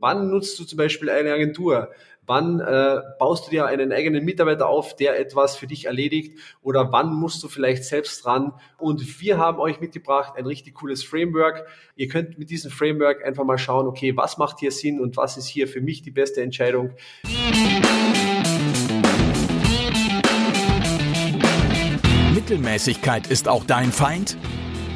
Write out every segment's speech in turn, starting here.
Wann nutzt du zum Beispiel eine Agentur? Wann äh, baust du dir einen eigenen Mitarbeiter auf, der etwas für dich erledigt? Oder wann musst du vielleicht selbst ran? Und wir haben euch mitgebracht ein richtig cooles Framework. Ihr könnt mit diesem Framework einfach mal schauen, okay, was macht hier Sinn und was ist hier für mich die beste Entscheidung? Mittelmäßigkeit ist auch dein Feind?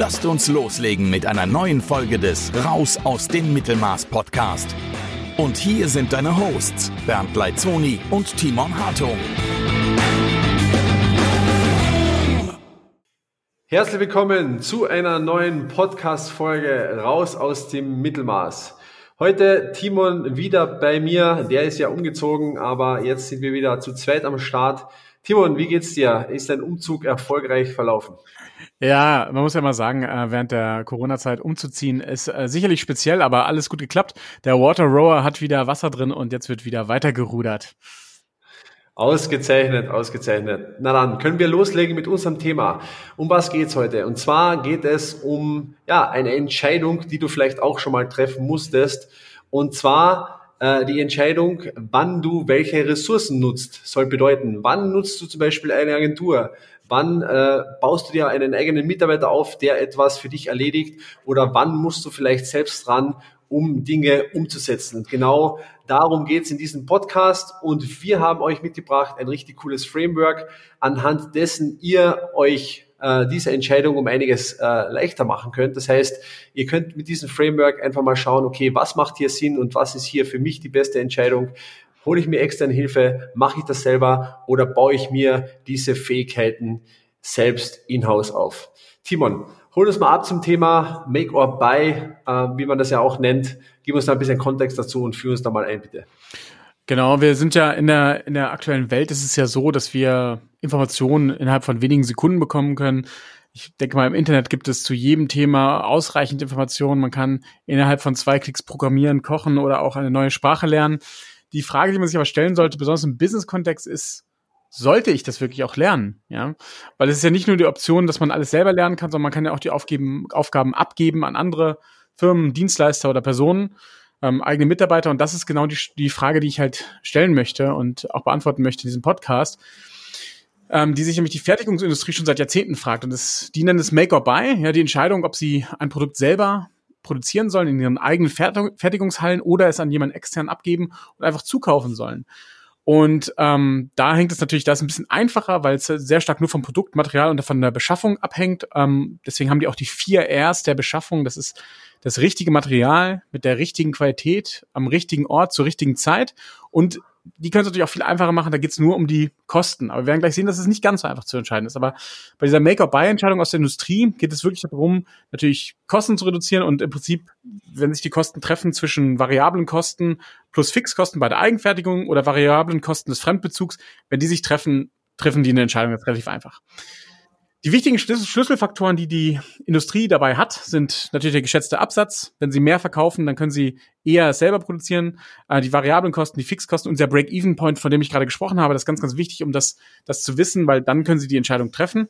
Lasst uns loslegen mit einer neuen Folge des Raus aus dem Mittelmaß Podcast. Und hier sind deine Hosts Bernd Leitzoni und Timon Hartung. Herzlich willkommen zu einer neuen Podcast-Folge Raus aus dem Mittelmaß. Heute Timon wieder bei mir. Der ist ja umgezogen, aber jetzt sind wir wieder zu zweit am Start. Timon, wie geht's dir? Ist dein Umzug erfolgreich verlaufen? Ja, man muss ja mal sagen, äh, während der Corona-Zeit umzuziehen ist äh, sicherlich speziell, aber alles gut geklappt. Der Water Rower hat wieder Wasser drin und jetzt wird wieder weitergerudert. Ausgezeichnet, ausgezeichnet. Na dann, können wir loslegen mit unserem Thema. Um was geht's heute? Und zwar geht es um ja, eine Entscheidung, die du vielleicht auch schon mal treffen musstest. Und zwar äh, die Entscheidung, wann du welche Ressourcen nutzt. Soll bedeuten, wann nutzt du zum Beispiel eine Agentur? Wann äh, baust du dir einen eigenen Mitarbeiter auf, der etwas für dich erledigt? Oder wann musst du vielleicht selbst ran, um Dinge umzusetzen? Und genau darum geht's in diesem Podcast. Und wir haben euch mitgebracht ein richtig cooles Framework, anhand dessen ihr euch äh, diese Entscheidung um einiges äh, leichter machen könnt. Das heißt, ihr könnt mit diesem Framework einfach mal schauen, okay, was macht hier Sinn und was ist hier für mich die beste Entscheidung? Hole ich mir externe Hilfe? Mache ich das selber? Oder baue ich mir diese Fähigkeiten selbst in-house auf? Timon, hol uns mal ab zum Thema Make or Buy, äh, wie man das ja auch nennt. Gib uns da ein bisschen Kontext dazu und führ uns da mal ein, bitte. Genau, wir sind ja in der, in der aktuellen Welt ist es ja so, dass wir Informationen innerhalb von wenigen Sekunden bekommen können. Ich denke mal, im Internet gibt es zu jedem Thema ausreichend Informationen. Man kann innerhalb von zwei Klicks programmieren, kochen oder auch eine neue Sprache lernen. Die Frage, die man sich aber stellen sollte, besonders im Business-Kontext, ist, sollte ich das wirklich auch lernen? Ja, weil es ist ja nicht nur die Option, dass man alles selber lernen kann, sondern man kann ja auch die Aufgeben, Aufgaben abgeben an andere Firmen, Dienstleister oder Personen, ähm, eigene Mitarbeiter. Und das ist genau die, die Frage, die ich halt stellen möchte und auch beantworten möchte in diesem Podcast, ähm, die sich nämlich die Fertigungsindustrie schon seit Jahrzehnten fragt. Und das, die nennen es Make or Buy, ja, die Entscheidung, ob sie ein Produkt selber produzieren sollen in ihren eigenen Fertigungshallen oder es an jemanden extern abgeben und einfach zukaufen sollen. Und ähm, da hängt es natürlich, da ist ein bisschen einfacher, weil es sehr stark nur vom Produktmaterial und von der Beschaffung abhängt. Ähm, deswegen haben die auch die vier Rs der Beschaffung. Das ist das richtige Material mit der richtigen Qualität am richtigen Ort zur richtigen Zeit und die können es natürlich auch viel einfacher machen, da geht es nur um die Kosten. Aber wir werden gleich sehen, dass es nicht ganz so einfach zu entscheiden ist. Aber bei dieser Make-or-Buy-Entscheidung aus der Industrie geht es wirklich darum, natürlich Kosten zu reduzieren und im Prinzip, wenn sich die Kosten treffen zwischen variablen Kosten plus Fixkosten bei der Eigenfertigung oder variablen Kosten des Fremdbezugs, wenn die sich treffen, treffen die eine Entscheidung jetzt relativ einfach. Die wichtigen Schlüsselfaktoren, die die Industrie dabei hat, sind natürlich der geschätzte Absatz. Wenn sie mehr verkaufen, dann können sie eher selber produzieren. Äh, die variablen Kosten, die Fixkosten und der Break-Even-Point, von dem ich gerade gesprochen habe, das ist ganz, ganz wichtig, um das, das zu wissen, weil dann können sie die Entscheidung treffen.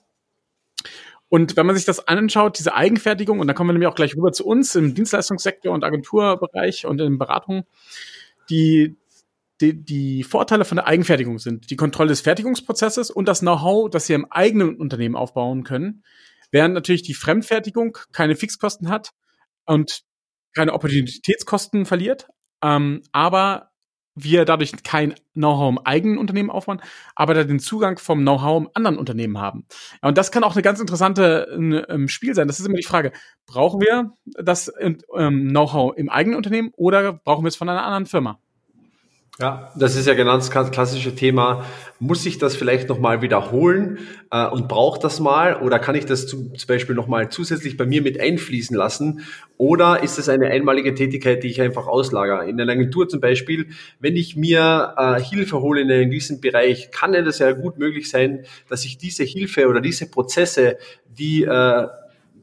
Und wenn man sich das anschaut, diese Eigenfertigung, und da kommen wir nämlich auch gleich rüber zu uns im Dienstleistungssektor und Agenturbereich und in Beratung, die, die, die Vorteile von der Eigenfertigung sind die Kontrolle des Fertigungsprozesses und das Know-how, das Sie im eigenen Unternehmen aufbauen können, während natürlich die Fremdfertigung keine Fixkosten hat und keine Opportunitätskosten verliert, ähm, aber wir dadurch kein Know-how im eigenen Unternehmen aufbauen, aber da den Zugang vom Know-how im anderen Unternehmen haben. Ja, und das kann auch eine ganz interessante ähm, Spiel sein. Das ist immer die Frage, brauchen wir das ähm, Know-how im eigenen Unternehmen oder brauchen wir es von einer anderen Firma? Ja, das ist ja genau das klassische Thema. muss ich das vielleicht nochmal wiederholen äh, und brauche das mal oder kann ich das zum, zum Beispiel nochmal zusätzlich bei mir mit einfließen lassen oder ist es eine einmalige Tätigkeit, die ich einfach auslagere? In einer Agentur zum Beispiel, wenn ich mir äh, Hilfe hole in einem gewissen Bereich, kann es ja gut möglich sein, dass ich diese Hilfe oder diese Prozesse, die äh,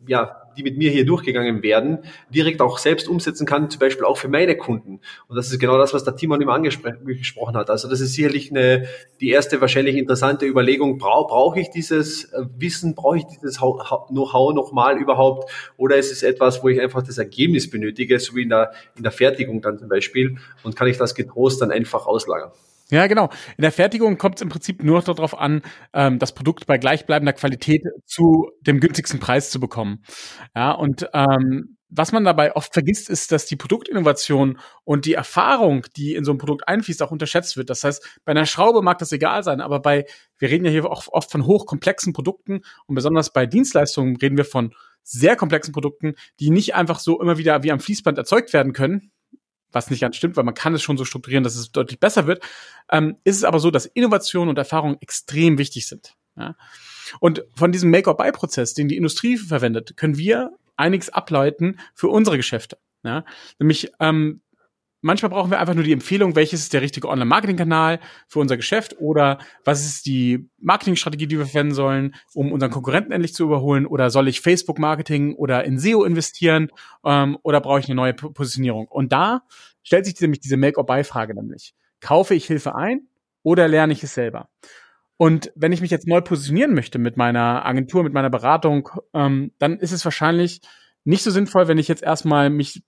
ja, die mit mir hier durchgegangen werden, direkt auch selbst umsetzen kann, zum Beispiel auch für meine Kunden. Und das ist genau das, was der Timon immer angesprochen hat. Also das ist sicherlich eine, die erste wahrscheinlich interessante Überlegung, brauche brauch ich dieses äh, Wissen, brauche ich dieses Know-how nochmal überhaupt oder ist es etwas, wo ich einfach das Ergebnis benötige, so wie in der, in der Fertigung dann zum Beispiel und kann ich das getrost dann einfach auslagern? Ja, genau. In der Fertigung kommt es im Prinzip nur noch darauf an, ähm, das Produkt bei gleichbleibender Qualität zu dem günstigsten Preis zu bekommen. Ja, und ähm, was man dabei oft vergisst, ist, dass die Produktinnovation und die Erfahrung, die in so ein Produkt einfließt, auch unterschätzt wird. Das heißt, bei einer Schraube mag das egal sein, aber bei, wir reden ja hier auch oft von hochkomplexen Produkten und besonders bei Dienstleistungen reden wir von sehr komplexen Produkten, die nicht einfach so immer wieder wie am Fließband erzeugt werden können, was nicht ganz stimmt, weil man kann es schon so strukturieren, dass es deutlich besser wird, ähm, ist es aber so, dass Innovation und Erfahrung extrem wichtig sind. Ja? Und von diesem Make-or-Buy-Prozess, den die Industrie verwendet, können wir einiges ableiten für unsere Geschäfte. Ja? Nämlich ähm, manchmal brauchen wir einfach nur die Empfehlung, welches ist der richtige Online-Marketing-Kanal für unser Geschäft oder was ist die Marketingstrategie, die wir verwenden sollen, um unseren Konkurrenten endlich zu überholen oder soll ich Facebook-Marketing oder in SEO investieren ähm, oder brauche ich eine neue Positionierung? Und da stellt sich nämlich diese Make-or-Buy-Frage nämlich. Kaufe ich Hilfe ein oder lerne ich es selber? Und wenn ich mich jetzt neu positionieren möchte mit meiner Agentur, mit meiner Beratung, ähm, dann ist es wahrscheinlich nicht so sinnvoll, wenn ich jetzt erstmal mich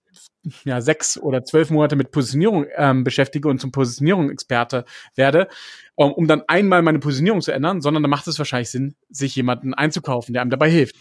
ja, sechs oder zwölf Monate mit Positionierung ähm, beschäftige und zum Positionierungsexperte werde, um, um dann einmal meine Positionierung zu ändern, sondern da macht es wahrscheinlich Sinn, sich jemanden einzukaufen, der einem dabei hilft.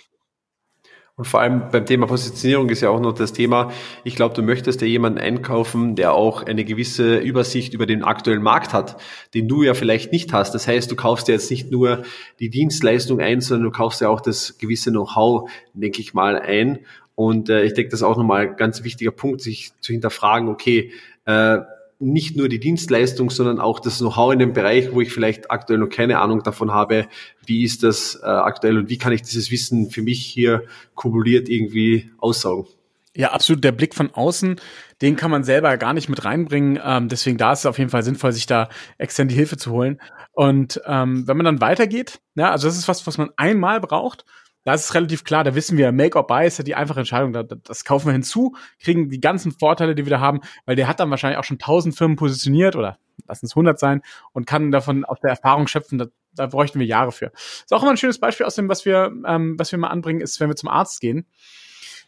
Und vor allem beim Thema Positionierung ist ja auch noch das Thema, ich glaube, du möchtest ja jemanden einkaufen, der auch eine gewisse Übersicht über den aktuellen Markt hat, den du ja vielleicht nicht hast. Das heißt, du kaufst ja jetzt nicht nur die Dienstleistung ein, sondern du kaufst ja auch das gewisse Know-how, denke ich mal, ein. Und äh, ich denke, das ist auch nochmal ein ganz wichtiger Punkt, sich zu hinterfragen, okay, äh, nicht nur die Dienstleistung, sondern auch das Know-how in dem Bereich, wo ich vielleicht aktuell noch keine Ahnung davon habe, wie ist das äh, aktuell und wie kann ich dieses Wissen für mich hier kumuliert irgendwie aussaugen. Ja, absolut. Der Blick von außen, den kann man selber gar nicht mit reinbringen. Ähm, deswegen da ist es auf jeden Fall sinnvoll, sich da extern die Hilfe zu holen. Und ähm, wenn man dann weitergeht, ja, also das ist was, was man einmal braucht da ist es relativ klar, da wissen wir, Make or Buy ist ja die einfache Entscheidung. Das kaufen wir hinzu, kriegen die ganzen Vorteile, die wir da haben, weil der hat dann wahrscheinlich auch schon tausend Firmen positioniert oder lassen es 100 sein und kann davon aus der Erfahrung schöpfen. Da, da bräuchten wir Jahre für. Ist auch immer ein schönes Beispiel aus dem, was wir, ähm, was wir mal anbringen, ist, wenn wir zum Arzt gehen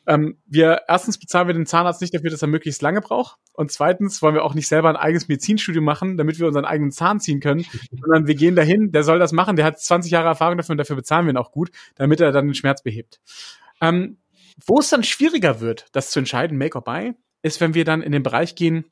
ähm, wir erstens bezahlen wir den Zahnarzt nicht dafür, dass er möglichst lange braucht. Und zweitens wollen wir auch nicht selber ein eigenes Medizinstudium machen, damit wir unseren eigenen Zahn ziehen können, sondern wir gehen dahin, der soll das machen, der hat 20 Jahre Erfahrung dafür und dafür bezahlen wir ihn auch gut, damit er dann den Schmerz behebt. Ähm, wo es dann schwieriger wird, das zu entscheiden, Make or Buy, ist, wenn wir dann in den Bereich gehen,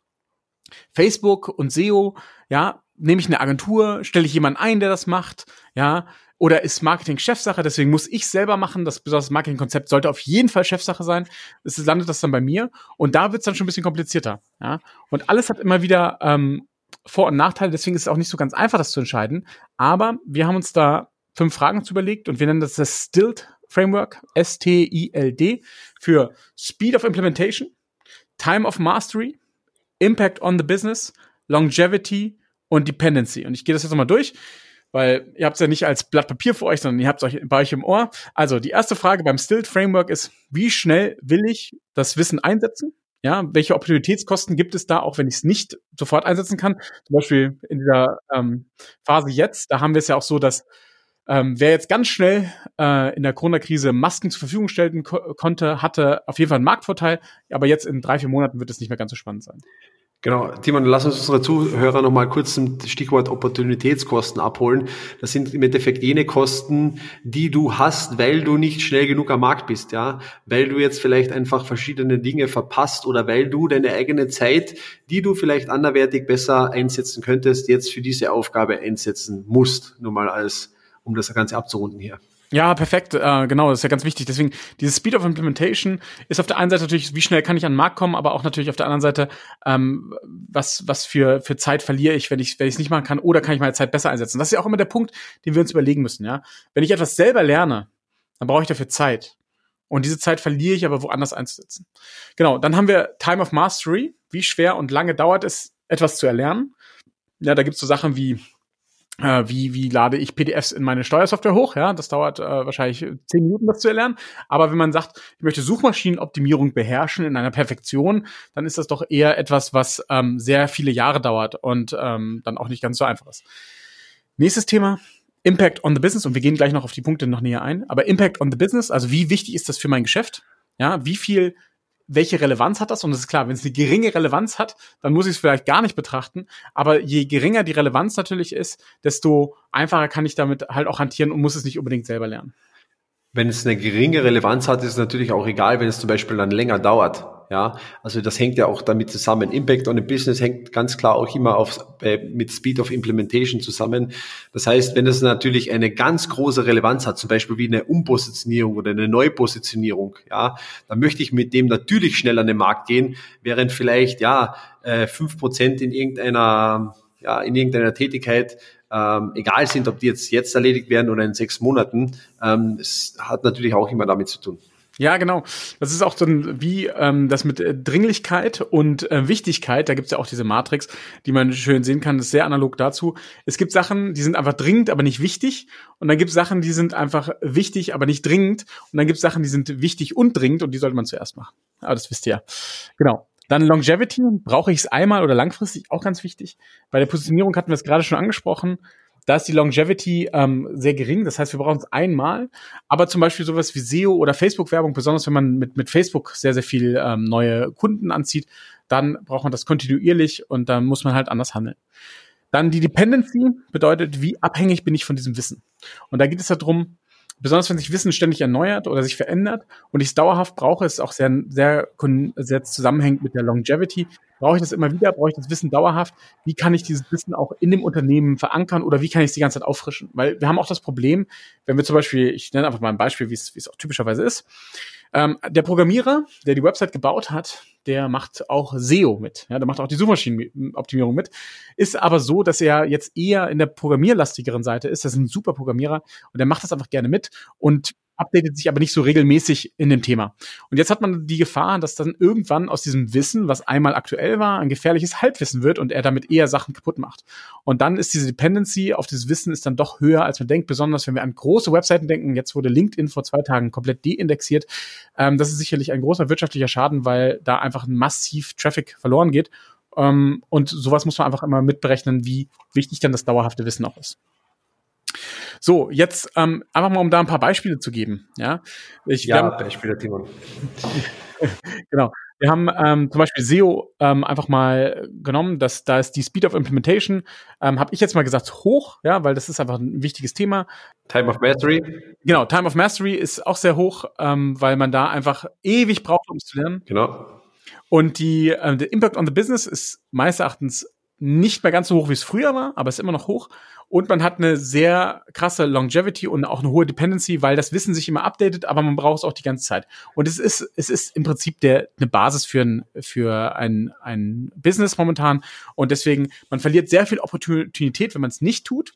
Facebook und SEO, ja, nehme ich eine Agentur, stelle ich jemanden ein, der das macht, ja, oder ist Marketing Chefsache? Deswegen muss ich selber machen. Das besonders Marketingkonzept sollte auf jeden Fall Chefsache sein. Es landet das dann bei mir und da wird es dann schon ein bisschen komplizierter. Ja? Und alles hat immer wieder ähm, Vor- und Nachteile. Deswegen ist es auch nicht so ganz einfach, das zu entscheiden. Aber wir haben uns da fünf Fragen zu überlegt und wir nennen das das Stilt Framework, S-T-I-L-D, für Speed of Implementation, Time of Mastery, Impact on the Business, Longevity und Dependency. Und ich gehe das jetzt nochmal durch weil ihr habt es ja nicht als Blatt Papier für euch, sondern ihr habt es euch bei euch im Ohr. Also die erste Frage beim Stilt Framework ist, wie schnell will ich das Wissen einsetzen? Ja, welche Opportunitätskosten gibt es da, auch wenn ich es nicht sofort einsetzen kann? Zum Beispiel in dieser ähm, Phase jetzt, da haben wir es ja auch so, dass ähm, wer jetzt ganz schnell äh, in der Corona-Krise Masken zur Verfügung stellen ko konnte, hatte auf jeden Fall einen Marktvorteil, aber jetzt in drei, vier Monaten wird es nicht mehr ganz so spannend sein. Genau, Timon, lass uns unsere Zuhörer nochmal kurz zum Stichwort Opportunitätskosten abholen. Das sind im Endeffekt jene Kosten, die du hast, weil du nicht schnell genug am Markt bist, ja, weil du jetzt vielleicht einfach verschiedene Dinge verpasst oder weil du deine eigene Zeit, die du vielleicht anderwertig besser einsetzen könntest, jetzt für diese Aufgabe einsetzen musst. Nur mal als, um das Ganze abzurunden hier. Ja, perfekt. Äh, genau, das ist ja ganz wichtig. Deswegen, dieses Speed of Implementation ist auf der einen Seite natürlich, wie schnell kann ich an den Markt kommen, aber auch natürlich auf der anderen Seite, ähm, was, was für, für Zeit verliere ich, wenn ich wenn ich es nicht machen kann, oder kann ich meine Zeit besser einsetzen. Das ist ja auch immer der Punkt, den wir uns überlegen müssen. Ja, Wenn ich etwas selber lerne, dann brauche ich dafür Zeit. Und diese Zeit verliere ich aber woanders einzusetzen. Genau, dann haben wir Time of Mastery. Wie schwer und lange dauert es, etwas zu erlernen? Ja, da gibt's so Sachen wie wie, wie lade ich PDFs in meine Steuersoftware hoch? Ja, das dauert äh, wahrscheinlich zehn Minuten, das zu erlernen. Aber wenn man sagt, ich möchte Suchmaschinenoptimierung beherrschen in einer Perfektion, dann ist das doch eher etwas, was ähm, sehr viele Jahre dauert und ähm, dann auch nicht ganz so einfach ist. Nächstes Thema. Impact on the Business und wir gehen gleich noch auf die Punkte noch näher ein. Aber Impact on the Business, also wie wichtig ist das für mein Geschäft? Ja, wie viel welche Relevanz hat das? Und es ist klar, wenn es eine geringe Relevanz hat, dann muss ich es vielleicht gar nicht betrachten. Aber je geringer die Relevanz natürlich ist, desto einfacher kann ich damit halt auch hantieren und muss es nicht unbedingt selber lernen. Wenn es eine geringe Relevanz hat, ist es natürlich auch egal, wenn es zum Beispiel dann länger dauert. Ja, also das hängt ja auch damit zusammen. Impact on the Business hängt ganz klar auch immer auf, äh, mit Speed of Implementation zusammen. Das heißt, wenn es natürlich eine ganz große Relevanz hat, zum Beispiel wie eine Umpositionierung oder eine Neupositionierung, ja, dann möchte ich mit dem natürlich schnell an den Markt gehen, während vielleicht, ja, äh, fünf Prozent in irgendeiner, ja, in irgendeiner Tätigkeit ähm, egal sind, ob die jetzt jetzt erledigt werden oder in sechs Monaten, ähm, es hat natürlich auch immer damit zu tun. Ja, genau. Das ist auch so ein, wie ähm, das mit äh, Dringlichkeit und äh, Wichtigkeit, da gibt's ja auch diese Matrix, die man schön sehen kann, das ist sehr analog dazu. Es gibt Sachen, die sind einfach dringend, aber nicht wichtig. Und dann gibt's Sachen, die sind einfach wichtig, aber nicht dringend. Und dann gibt's Sachen, die sind wichtig und dringend und die sollte man zuerst machen. Aber das wisst ihr ja. Genau. Dann Longevity, brauche ich es einmal oder langfristig, auch ganz wichtig. Bei der Positionierung hatten wir es gerade schon angesprochen. Da ist die Longevity ähm, sehr gering. Das heißt, wir brauchen es einmal. Aber zum Beispiel sowas wie SEO oder Facebook-Werbung, besonders wenn man mit, mit Facebook sehr, sehr viel ähm, neue Kunden anzieht, dann braucht man das kontinuierlich und dann muss man halt anders handeln. Dann die Dependency bedeutet, wie abhängig bin ich von diesem Wissen. Und da geht es darum, besonders wenn sich Wissen ständig erneuert oder sich verändert und ich es dauerhaft brauche, ist auch sehr, sehr, sehr zusammenhängend mit der Longevity. Brauche ich das immer wieder? Brauche ich das Wissen dauerhaft? Wie kann ich dieses Wissen auch in dem Unternehmen verankern oder wie kann ich es die ganze Zeit auffrischen? Weil wir haben auch das Problem, wenn wir zum Beispiel, ich nenne einfach mal ein Beispiel, wie es, wie es auch typischerweise ist. Ähm, der Programmierer, der die Website gebaut hat, der macht auch SEO mit. Ja, der macht auch die Suchmaschinenoptimierung mit. Ist aber so, dass er jetzt eher in der programmierlastigeren Seite ist. Das ist ein super Programmierer und der macht das einfach gerne mit und updatet sich aber nicht so regelmäßig in dem Thema. Und jetzt hat man die Gefahr, dass dann irgendwann aus diesem Wissen, was einmal aktuell war, ein gefährliches Halbwissen wird und er damit eher Sachen kaputt macht. Und dann ist diese Dependency auf dieses Wissen ist dann doch höher, als man denkt, besonders wenn wir an große Webseiten denken. Jetzt wurde LinkedIn vor zwei Tagen komplett deindexiert. Ähm, das ist sicherlich ein großer wirtschaftlicher Schaden, weil da einfach massiv Traffic verloren geht. Um, und sowas muss man einfach immer mitberechnen, wie wichtig dann das dauerhafte Wissen auch ist. So, jetzt ähm, einfach mal, um da ein paar Beispiele zu geben. Ja, ich, ja Beispiele, Timon. genau. Wir haben ähm, zum Beispiel SEO ähm, einfach mal genommen, dass da ist die Speed of Implementation, ähm, habe ich jetzt mal gesagt hoch, ja, weil das ist einfach ein wichtiges Thema. Time of Mastery. Genau, Time of Mastery ist auch sehr hoch, ähm, weil man da einfach ewig braucht, um es zu lernen. Genau. Und die äh, der Impact on the Business ist meines Erachtens nicht mehr ganz so hoch, wie es früher war, aber ist immer noch hoch. Und man hat eine sehr krasse Longevity und auch eine hohe Dependency, weil das Wissen sich immer updatet, aber man braucht es auch die ganze Zeit. Und es ist, es ist im Prinzip der, eine Basis für ein, für ein, ein Business momentan. Und deswegen, man verliert sehr viel Opportunität, wenn man es nicht tut.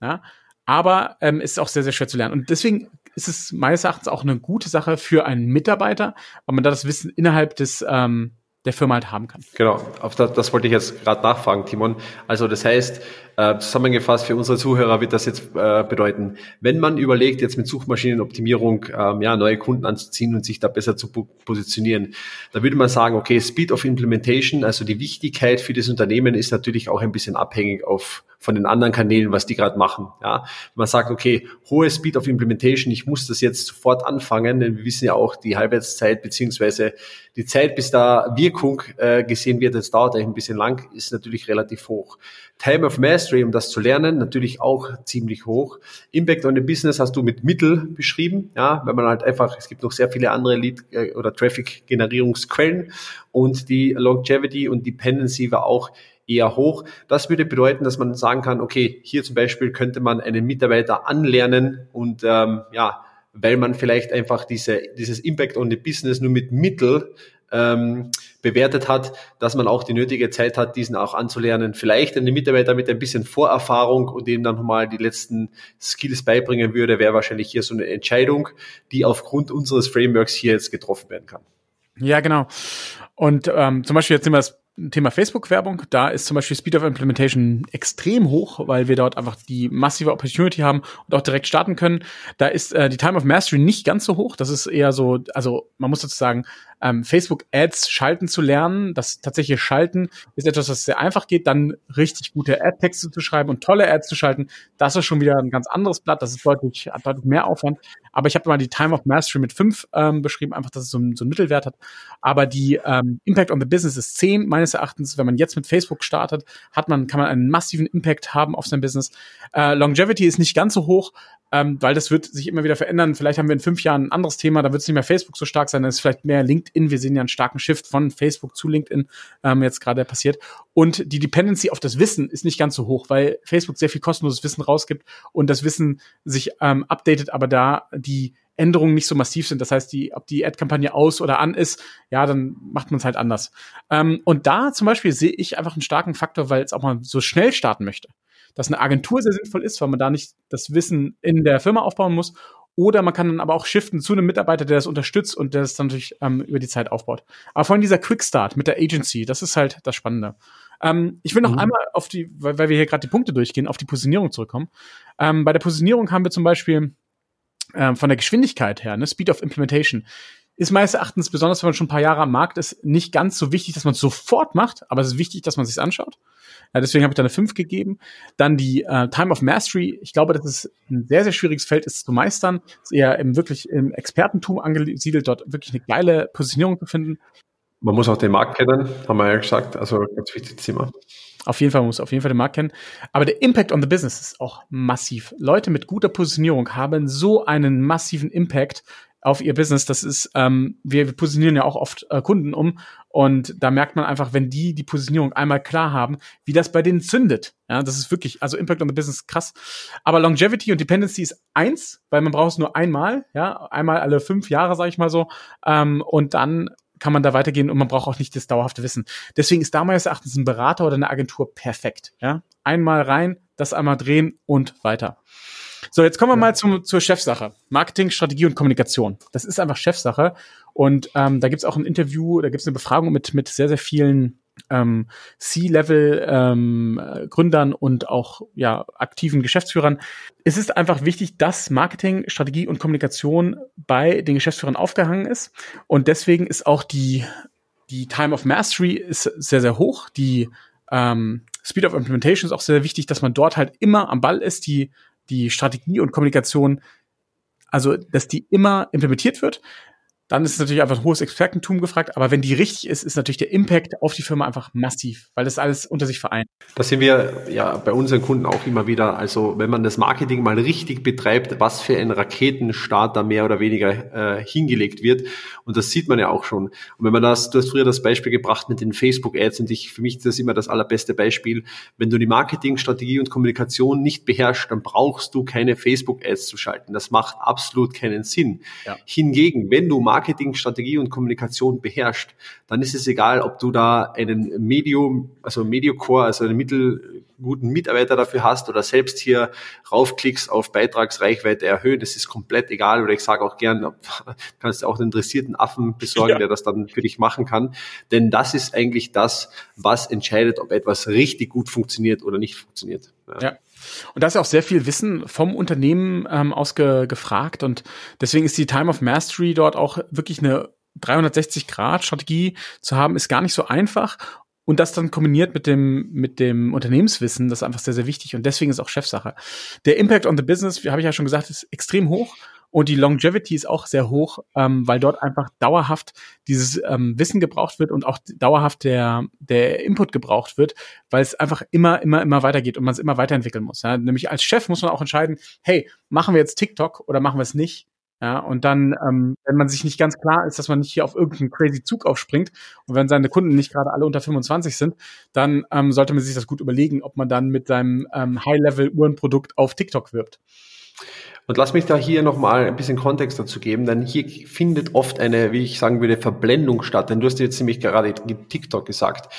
Ja, aber ähm, ist auch sehr, sehr schwer zu lernen. Und deswegen ist es meines Erachtens auch eine gute Sache für einen Mitarbeiter, weil man da das Wissen innerhalb des ähm, der Firma halt haben kann. Genau, auf das, das wollte ich jetzt gerade nachfragen, Timon. Also das heißt, äh, zusammengefasst für unsere Zuhörer wird das jetzt äh, bedeuten, wenn man überlegt, jetzt mit Suchmaschinenoptimierung ähm, ja, neue Kunden anzuziehen und sich da besser zu positionieren, da würde man sagen, okay, Speed of Implementation, also die Wichtigkeit für das Unternehmen ist natürlich auch ein bisschen abhängig auf von den anderen Kanälen, was die gerade machen. Ja, man sagt, okay, hohe Speed of Implementation, ich muss das jetzt sofort anfangen, denn wir wissen ja auch, die Halbwertszeit beziehungsweise die Zeit, bis da Wirkung äh, gesehen wird, das dauert eigentlich ein bisschen lang, ist natürlich relativ hoch. Time of Mastery, um das zu lernen, natürlich auch ziemlich hoch. Impact on the Business hast du mit Mittel beschrieben, ja, wenn man halt einfach, es gibt noch sehr viele andere Lead- äh, oder Traffic-Generierungsquellen und die Longevity und Dependency war auch eher hoch. Das würde bedeuten, dass man sagen kann, okay, hier zum Beispiel könnte man einen Mitarbeiter anlernen und ähm, ja, weil man vielleicht einfach diese, dieses Impact on the Business nur mit Mittel ähm, bewertet hat, dass man auch die nötige Zeit hat, diesen auch anzulernen. Vielleicht einen Mitarbeiter mit ein bisschen Vorerfahrung und dem dann nochmal die letzten Skills beibringen würde, wäre wahrscheinlich hier so eine Entscheidung, die aufgrund unseres Frameworks hier jetzt getroffen werden kann. Ja, genau. Und ähm, zum Beispiel jetzt nehmen wir das Thema Facebook-Werbung, da ist zum Beispiel Speed of Implementation extrem hoch, weil wir dort einfach die massive Opportunity haben und auch direkt starten können. Da ist äh, die Time of Mastery nicht ganz so hoch. Das ist eher so, also man muss sozusagen ähm, Facebook-Ads schalten zu lernen. Das tatsächliche Schalten ist etwas, was sehr einfach geht, dann richtig gute Ad-Texte zu schreiben und tolle Ads zu schalten. Das ist schon wieder ein ganz anderes Blatt. Das ist deutlich, hat deutlich mehr Aufwand. Aber ich habe mal die Time of Mastery mit fünf ähm, beschrieben, einfach, dass es so, so einen Mittelwert hat. Aber die ähm, Impact on the Business ist zehn meines Erachtens. Wenn man jetzt mit Facebook startet, hat man, kann man einen massiven Impact haben auf sein Business. Äh, Longevity ist nicht ganz so hoch, ähm, weil das wird sich immer wieder verändern. Vielleicht haben wir in fünf Jahren ein anderes Thema, da wird es nicht mehr Facebook so stark sein, dann ist vielleicht mehr LinkedIn. Wir sehen ja einen starken Shift von Facebook zu LinkedIn ähm, jetzt gerade passiert. Und die Dependency auf das Wissen ist nicht ganz so hoch, weil Facebook sehr viel kostenloses Wissen rausgibt und das Wissen sich ähm, updatet, aber da die Änderungen nicht so massiv sind. Das heißt, die, ob die Ad-Kampagne aus oder an ist, ja, dann macht man es halt anders. Ähm, und da zum Beispiel sehe ich einfach einen starken Faktor, weil es auch mal so schnell starten möchte dass eine Agentur sehr sinnvoll ist, weil man da nicht das Wissen in der Firma aufbauen muss. Oder man kann dann aber auch shiften zu einem Mitarbeiter, der das unterstützt und der das dann natürlich ähm, über die Zeit aufbaut. Aber vor allem dieser Quickstart mit der Agency, das ist halt das Spannende. Ähm, ich will noch mhm. einmal auf die, weil, weil wir hier gerade die Punkte durchgehen, auf die Positionierung zurückkommen. Ähm, bei der Positionierung haben wir zum Beispiel ähm, von der Geschwindigkeit her, ne, Speed of Implementation, ist meines Erachtens, besonders wenn man schon ein paar Jahre am Markt ist, nicht ganz so wichtig, dass man es sofort macht, aber es ist wichtig, dass man es sich anschaut. Ja, deswegen habe ich da eine 5 gegeben. Dann die äh, Time of Mastery. Ich glaube, das ist ein sehr, sehr schwieriges Feld ist zu meistern. Ist eher im wirklich im Expertentum angesiedelt, dort wirklich eine geile Positionierung zu finden. Man muss auch den Markt kennen, haben wir ja gesagt. Also ganz wichtiges Thema. Auf jeden Fall, man muss auf jeden Fall den Markt kennen. Aber der Impact on the Business ist auch massiv. Leute mit guter Positionierung haben so einen massiven Impact auf ihr Business. Das ist, ähm, wir, wir positionieren ja auch oft äh, Kunden um und da merkt man einfach, wenn die die Positionierung einmal klar haben, wie das bei denen zündet. Ja, das ist wirklich, also Impact on the Business krass. Aber Longevity und Dependency ist eins, weil man braucht es nur einmal, ja, einmal alle fünf Jahre, sage ich mal so, ähm, und dann kann man da weitergehen und man braucht auch nicht das dauerhafte Wissen. Deswegen ist da meines Erachtens ein Berater oder eine Agentur perfekt. Ja, einmal rein, das einmal drehen und weiter. So, jetzt kommen wir mal zum, zur Chefsache. Marketing, Strategie und Kommunikation. Das ist einfach Chefsache. Und ähm, da gibt's auch ein Interview, da gibt's eine Befragung mit, mit sehr, sehr vielen ähm, C-Level-Gründern ähm, und auch ja, aktiven Geschäftsführern. Es ist einfach wichtig, dass Marketing, Strategie und Kommunikation bei den Geschäftsführern aufgehangen ist. Und deswegen ist auch die, die Time of Mastery ist sehr, sehr hoch. Die ähm, Speed of Implementation ist auch sehr wichtig, dass man dort halt immer am Ball ist, die die Strategie und Kommunikation, also dass die immer implementiert wird dann ist es natürlich einfach ein hohes Expertentum gefragt. Aber wenn die richtig ist, ist natürlich der Impact auf die Firma einfach massiv, weil das alles unter sich vereint. Das sehen wir ja bei unseren Kunden auch immer wieder. Also wenn man das Marketing mal richtig betreibt, was für ein Raketenstart da mehr oder weniger äh, hingelegt wird. Und das sieht man ja auch schon. Und wenn man das, du hast früher das Beispiel gebracht mit den Facebook-Ads und ich, für mich ist das immer das allerbeste Beispiel. Wenn du die Marketingstrategie und Kommunikation nicht beherrschst, dann brauchst du keine Facebook-Ads zu schalten. Das macht absolut keinen Sinn. Ja. Hingegen, wenn du Marketing, Strategie und Kommunikation beherrscht, dann ist es egal, ob du da einen Medium, also Mediocore, also einen mittelguten Mitarbeiter dafür hast oder selbst hier raufklickst auf Beitragsreichweite erhöhen. Das ist komplett egal. Oder ich sage auch gern, du kannst auch einen interessierten Affen besorgen, ja. der das dann für dich machen kann. Denn das ist eigentlich das, was entscheidet, ob etwas richtig gut funktioniert oder nicht funktioniert. ja. ja. Und da ist ja auch sehr viel Wissen vom Unternehmen ähm, ausgefragt und deswegen ist die Time of Mastery dort auch wirklich eine 360-Grad-Strategie zu haben, ist gar nicht so einfach. Und das dann kombiniert mit dem, mit dem Unternehmenswissen, das ist einfach sehr, sehr wichtig und deswegen ist auch Chefsache. Der Impact on the Business, wie habe ich ja schon gesagt, ist extrem hoch und die Longevity ist auch sehr hoch, ähm, weil dort einfach dauerhaft dieses ähm, Wissen gebraucht wird und auch dauerhaft der, der Input gebraucht wird, weil es einfach immer, immer, immer weitergeht und man es immer weiterentwickeln muss. Ja? Nämlich als Chef muss man auch entscheiden, hey, machen wir jetzt TikTok oder machen wir es nicht? Ja, und dann, ähm, wenn man sich nicht ganz klar ist, dass man nicht hier auf irgendeinen crazy Zug aufspringt und wenn seine Kunden nicht gerade alle unter 25 sind, dann ähm, sollte man sich das gut überlegen, ob man dann mit seinem ähm, High-Level-Uhrenprodukt auf TikTok wirbt. Und lass mich da hier nochmal ein bisschen Kontext dazu geben, denn hier findet oft eine, wie ich sagen würde, Verblendung statt. Denn du hast jetzt nämlich gerade TikTok gesagt.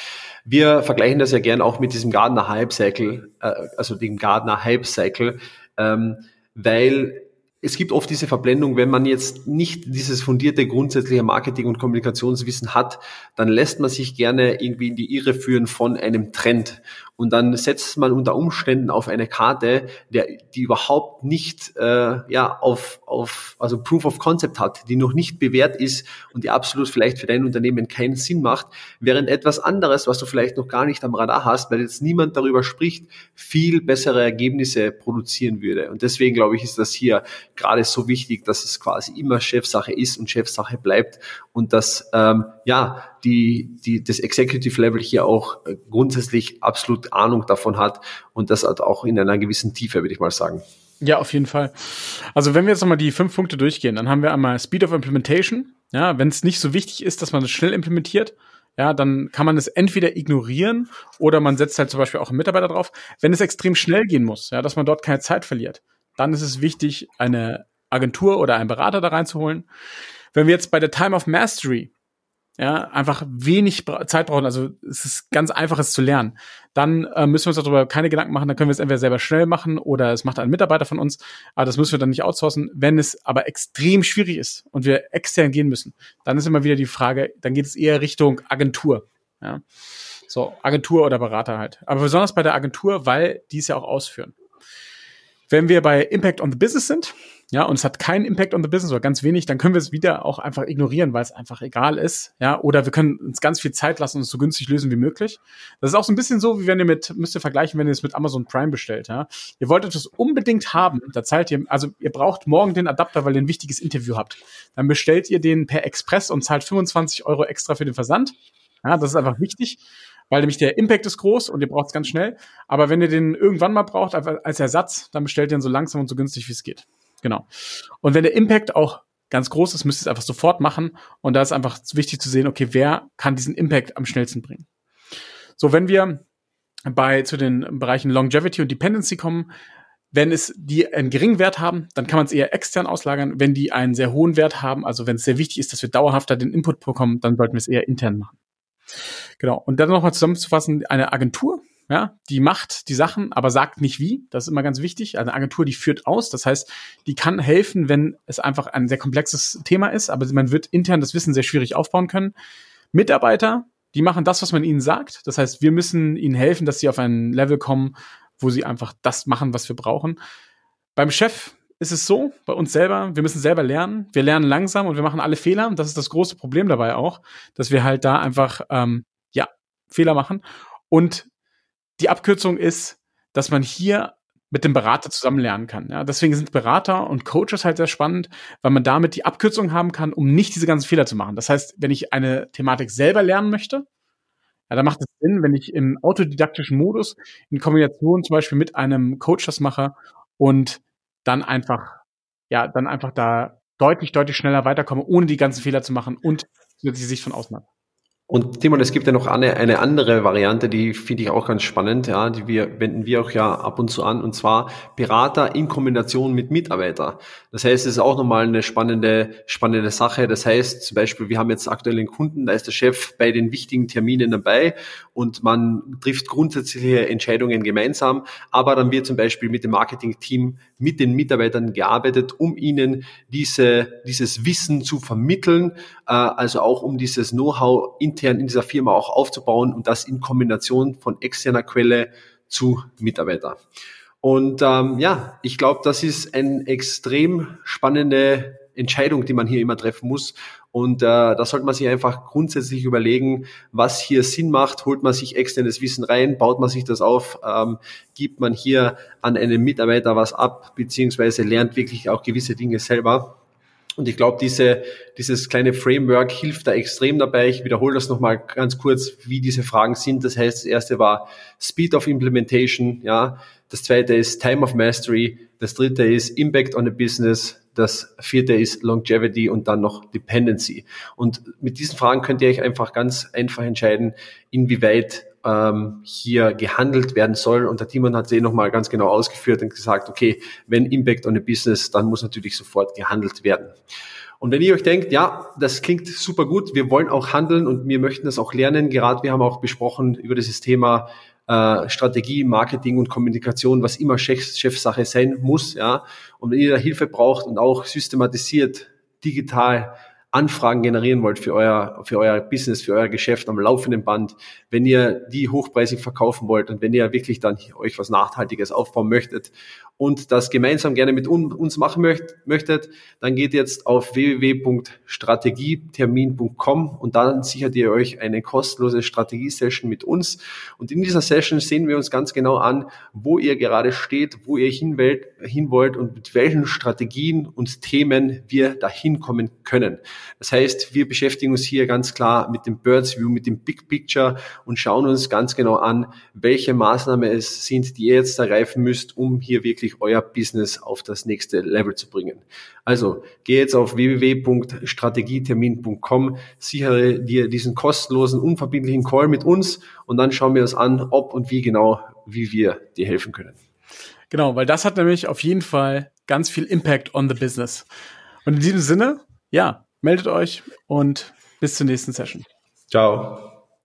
Wir vergleichen das ja gern auch mit diesem Gardner Hype Cycle, äh, also dem Gardner Hype Cycle, ähm, weil es gibt oft diese Verblendung, wenn man jetzt nicht dieses fundierte grundsätzliche Marketing- und Kommunikationswissen hat, dann lässt man sich gerne irgendwie in die Irre führen von einem Trend. Und dann setzt man unter Umständen auf eine Karte, der, die überhaupt nicht äh, ja, auf, auf, also Proof of Concept hat, die noch nicht bewährt ist und die absolut vielleicht für dein Unternehmen keinen Sinn macht, während etwas anderes, was du vielleicht noch gar nicht am Radar hast, weil jetzt niemand darüber spricht, viel bessere Ergebnisse produzieren würde. Und deswegen glaube ich, ist das hier gerade so wichtig, dass es quasi immer Chefsache ist und Chefsache bleibt und dass ähm, ja die, die das Executive Level hier auch äh, grundsätzlich absolut Ahnung davon hat und das halt auch in einer gewissen Tiefe, würde ich mal sagen. Ja, auf jeden Fall. Also wenn wir jetzt nochmal die fünf Punkte durchgehen, dann haben wir einmal Speed of Implementation. Ja, wenn es nicht so wichtig ist, dass man es schnell implementiert, ja, dann kann man es entweder ignorieren oder man setzt halt zum Beispiel auch einen Mitarbeiter drauf. Wenn es extrem schnell gehen muss, ja, dass man dort keine Zeit verliert, dann ist es wichtig, eine Agentur oder einen Berater da reinzuholen. Wenn wir jetzt bei der Time of Mastery ja, einfach wenig Zeit brauchen, also es ist ganz einfach, es zu lernen, dann äh, müssen wir uns darüber keine Gedanken machen, dann können wir es entweder selber schnell machen oder es macht ein Mitarbeiter von uns, aber das müssen wir dann nicht outsourcen. Wenn es aber extrem schwierig ist und wir extern gehen müssen, dann ist immer wieder die Frage, dann geht es eher Richtung Agentur. Ja. So, Agentur oder Berater halt. Aber besonders bei der Agentur, weil die es ja auch ausführen. Wenn wir bei Impact on the Business sind, ja, und es hat keinen Impact on the Business oder ganz wenig, dann können wir es wieder auch einfach ignorieren, weil es einfach egal ist, ja, oder wir können uns ganz viel Zeit lassen und es so günstig lösen wie möglich. Das ist auch so ein bisschen so, wie wenn ihr mit, müsst ihr vergleichen, wenn ihr es mit Amazon Prime bestellt, ja. Ihr wolltet es unbedingt haben, da zahlt ihr, also ihr braucht morgen den Adapter, weil ihr ein wichtiges Interview habt. Dann bestellt ihr den per Express und zahlt 25 Euro extra für den Versand. Ja, das ist einfach wichtig weil nämlich der Impact ist groß und ihr braucht es ganz schnell. Aber wenn ihr den irgendwann mal braucht als Ersatz, dann bestellt ihr ihn so langsam und so günstig wie es geht. Genau. Und wenn der Impact auch ganz groß ist, müsst ihr es einfach sofort machen. Und da ist einfach wichtig zu sehen, okay, wer kann diesen Impact am schnellsten bringen. So, wenn wir bei zu den Bereichen Longevity und Dependency kommen, wenn es die einen geringen Wert haben, dann kann man es eher extern auslagern. Wenn die einen sehr hohen Wert haben, also wenn es sehr wichtig ist, dass wir dauerhafter den Input bekommen, dann sollten wir es eher intern machen. Genau. Und dann nochmal zusammenzufassen, eine Agentur ja, die macht die Sachen, aber sagt nicht wie. Das ist immer ganz wichtig. Also eine Agentur, die führt aus. Das heißt, die kann helfen, wenn es einfach ein sehr komplexes Thema ist, aber man wird intern das Wissen sehr schwierig aufbauen können. Mitarbeiter, die machen das, was man ihnen sagt. Das heißt, wir müssen ihnen helfen, dass sie auf ein Level kommen, wo sie einfach das machen, was wir brauchen. Beim Chef ist es so, bei uns selber, wir müssen selber lernen. Wir lernen langsam und wir machen alle Fehler. Das ist das große Problem dabei auch, dass wir halt da einfach ähm, ja Fehler machen. Und die Abkürzung ist, dass man hier mit dem Berater zusammen lernen kann. Ja, deswegen sind Berater und Coaches halt sehr spannend, weil man damit die Abkürzung haben kann, um nicht diese ganzen Fehler zu machen. Das heißt, wenn ich eine Thematik selber lernen möchte, ja, dann macht es Sinn, wenn ich im autodidaktischen Modus in Kombination zum Beispiel mit einem Coach das mache und dann einfach, ja, dann einfach da deutlich, deutlich schneller weiterkomme, ohne die ganzen Fehler zu machen und zusätzlich Sicht von außen habe. Und Timon, es gibt ja noch eine, eine andere Variante, die finde ich auch ganz spannend, ja, die wir wenden wir auch ja ab und zu an, und zwar Berater in Kombination mit Mitarbeiter. Das heißt, es ist auch nochmal eine spannende, spannende Sache. Das heißt, zum Beispiel, wir haben jetzt aktuell einen Kunden, da ist der Chef bei den wichtigen Terminen dabei und man trifft grundsätzliche Entscheidungen gemeinsam, aber dann wird zum Beispiel mit dem Marketing-Team, mit den Mitarbeitern gearbeitet, um ihnen diese, dieses Wissen zu vermitteln, äh, also auch um dieses Know-how intern in dieser Firma auch aufzubauen und das in Kombination von externer Quelle zu Mitarbeiter. Und ähm, ja, ich glaube, das ist eine extrem spannende Entscheidung, die man hier immer treffen muss. Und äh, da sollte man sich einfach grundsätzlich überlegen, was hier Sinn macht. Holt man sich externes Wissen rein, baut man sich das auf, ähm, gibt man hier an einen Mitarbeiter was ab, beziehungsweise lernt wirklich auch gewisse Dinge selber. Und ich glaube, diese, dieses kleine Framework hilft da extrem dabei. Ich wiederhole das nochmal ganz kurz, wie diese Fragen sind. Das heißt, das erste war Speed of Implementation, ja. Das zweite ist Time of Mastery. Das dritte ist Impact on the Business. das vierte ist Longevity und dann noch Dependency. Und mit diesen Fragen könnt ihr euch einfach ganz einfach entscheiden, inwieweit ähm, hier gehandelt werden soll. Und der Timon hat es eh nochmal ganz genau ausgeführt und gesagt, okay, wenn Impact on a Business, dann muss natürlich sofort gehandelt werden. Und wenn ihr euch denkt, ja, das klingt super gut, wir wollen auch handeln und wir möchten das auch lernen, gerade wir haben auch besprochen über dieses Thema äh, Strategie, Marketing und Kommunikation, was immer Chef, Chefsache sein muss, ja. Und wenn ihr da Hilfe braucht und auch systematisiert digital Anfragen generieren wollt für euer, für euer Business, für euer Geschäft am laufenden Band, wenn ihr die hochpreisig verkaufen wollt und wenn ihr wirklich dann euch was Nachhaltiges aufbauen möchtet und das gemeinsam gerne mit uns machen möchtet, dann geht jetzt auf www.strategietermin.com und dann sichert ihr euch eine kostenlose Strategie-Session mit uns. Und in dieser Session sehen wir uns ganz genau an, wo ihr gerade steht, wo ihr hin wollt und mit welchen Strategien und Themen wir dahin kommen können. Das heißt, wir beschäftigen uns hier ganz klar mit dem Birds View, mit dem Big Picture und schauen uns ganz genau an, welche Maßnahmen es sind, die ihr jetzt ergreifen müsst, um hier wirklich wirklich euer Business auf das nächste Level zu bringen. Also geh jetzt auf www.strategietermin.com, sichere dir diesen kostenlosen, unverbindlichen Call mit uns und dann schauen wir uns an, ob und wie genau, wie wir dir helfen können. Genau, weil das hat nämlich auf jeden Fall ganz viel Impact on the Business. Und in diesem Sinne, ja, meldet euch und bis zur nächsten Session. Ciao.